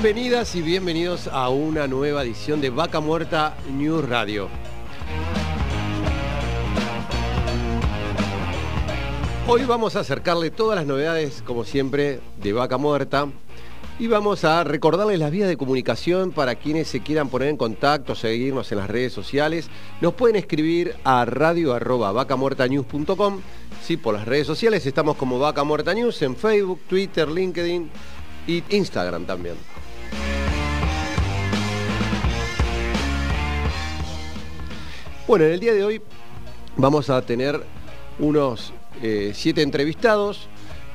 Bienvenidas y bienvenidos a una nueva edición de Vaca Muerta News Radio. Hoy vamos a acercarle todas las novedades, como siempre, de Vaca Muerta y vamos a recordarles las vías de comunicación para quienes se quieran poner en contacto, seguirnos en las redes sociales. Nos pueden escribir a radio.vacamuertanews.com. Sí, por las redes sociales estamos como Vaca Muerta News en Facebook, Twitter, LinkedIn y Instagram también. Bueno, en el día de hoy vamos a tener unos eh, siete entrevistados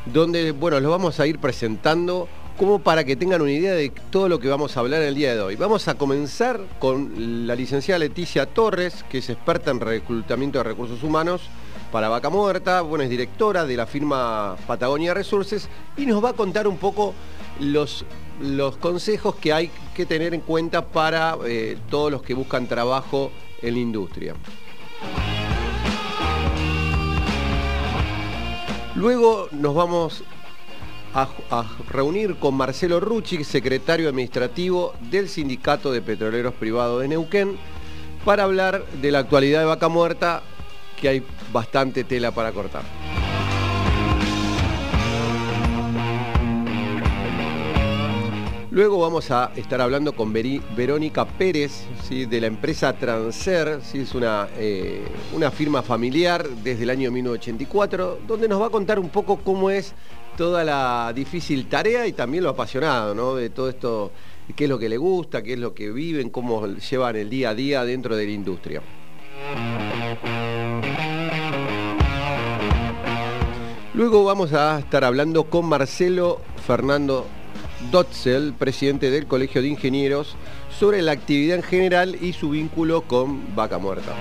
donde, bueno, los vamos a ir presentando como para que tengan una idea de todo lo que vamos a hablar el día de hoy. Vamos a comenzar con la licenciada Leticia Torres, que es experta en reclutamiento de recursos humanos para Vaca Muerta, bueno, es directora de la firma Patagonia Resources y nos va a contar un poco los, los consejos que hay que tener en cuenta para eh, todos los que buscan trabajo en la industria. Luego nos vamos a, reunir con Marcelo Rucci, secretario administrativo del Sindicato de Petroleros Privados de Neuquén, para hablar de la actualidad de Vaca Muerta, que hay bastante tela para cortar. Luego vamos a estar hablando con Verónica Pérez ¿sí? de la empresa Transer, ¿sí? es una, eh, una firma familiar desde el año 1984, donde nos va a contar un poco cómo es toda la difícil tarea y también lo apasionado ¿no? de todo esto, qué es lo que le gusta, qué es lo que viven, cómo llevan el día a día dentro de la industria. Luego vamos a estar hablando con Marcelo Fernando Dotzel, presidente del Colegio de Ingenieros, sobre la actividad en general y su vínculo con Vaca Muerta.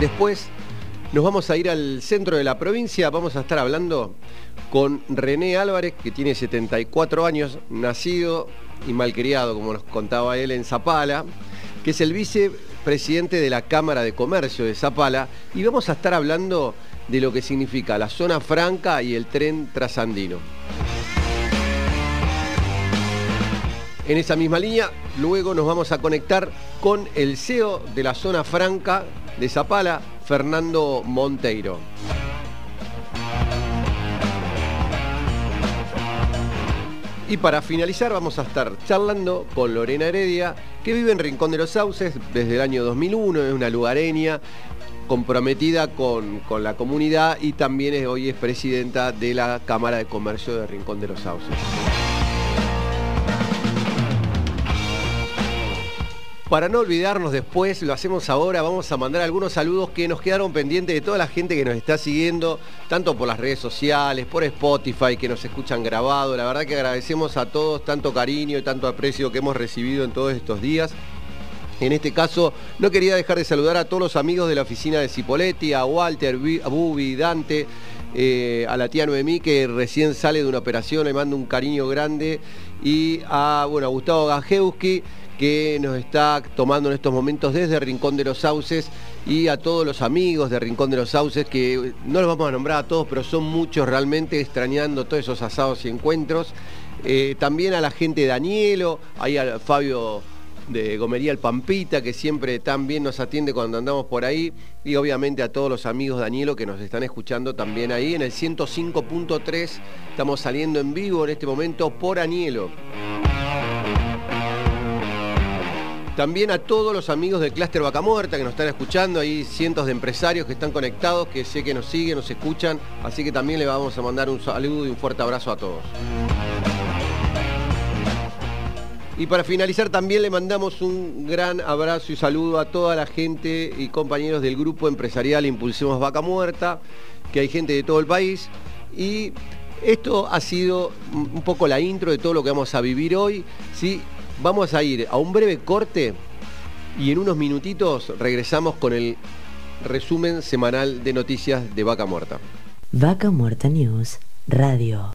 Después nos vamos a ir al centro de la provincia, vamos a estar hablando con René Álvarez, que tiene 74 años, nacido y malcriado, como nos contaba él, en Zapala, que es el vicepresidente de la Cámara de Comercio de Zapala, y vamos a estar hablando de lo que significa la zona franca y el tren trasandino. En esa misma línea, luego nos vamos a conectar con el CEO de la zona franca de Zapala, Fernando Monteiro. Y para finalizar vamos a estar charlando con Lorena Heredia, que vive en Rincón de los Sauces desde el año 2001, es una lugareña comprometida con, la comunidad y también hoy es presidenta de la Cámara de Comercio de Rincón de los Sauces. Para no olvidarnos después, lo hacemos ahora, vamos a mandar algunos saludos que nos quedaron pendientes de toda la gente que nos está siguiendo, tanto por las redes sociales, por Spotify, que nos escuchan grabado. La verdad que agradecemos a todos tanto cariño y tanto aprecio que hemos recibido en todos estos días. En este caso, no quería dejar de saludar a todos los amigos de la oficina de Cipoletti, a Walter, a Bubi, Dante, eh, a la tía Noemí, que recién sale de una operación, le mando un cariño grande, y a, bueno, a Gustavo Gajewski, que nos está tomando en estos momentos desde Rincón de los Sauces, y a todos los amigos de Rincón de los Sauces, que no los vamos a nombrar a todos, pero son muchos realmente extrañando todos esos asados y encuentros. Eh, también a la gente de Danielo, ahí a Fabio de Gomería El Pampita, que siempre tan bien nos atiende cuando andamos por ahí, y obviamente a todos los amigos Danielo que nos están escuchando también ahí en el 105.3, estamos saliendo en vivo en este momento por Anielo. También a todos los amigos del Clúster Vaca Muerta que nos están escuchando, hay cientos de empresarios que están conectados, que sé que nos siguen, nos escuchan, así que también le vamos a mandar un saludo y un fuerte abrazo a todos. Y para finalizar también le mandamos un gran abrazo y saludo a toda la gente y compañeros del grupo empresarial Impulsemos Vaca Muerta, que hay gente de todo el país. Y esto ha sido un poco la intro de todo lo que vamos a vivir hoy. ¿sí? Vamos a ir a un breve corte y en unos minutitos regresamos con el resumen semanal de noticias de Vaca Muerta. Vaca Muerta News Radio.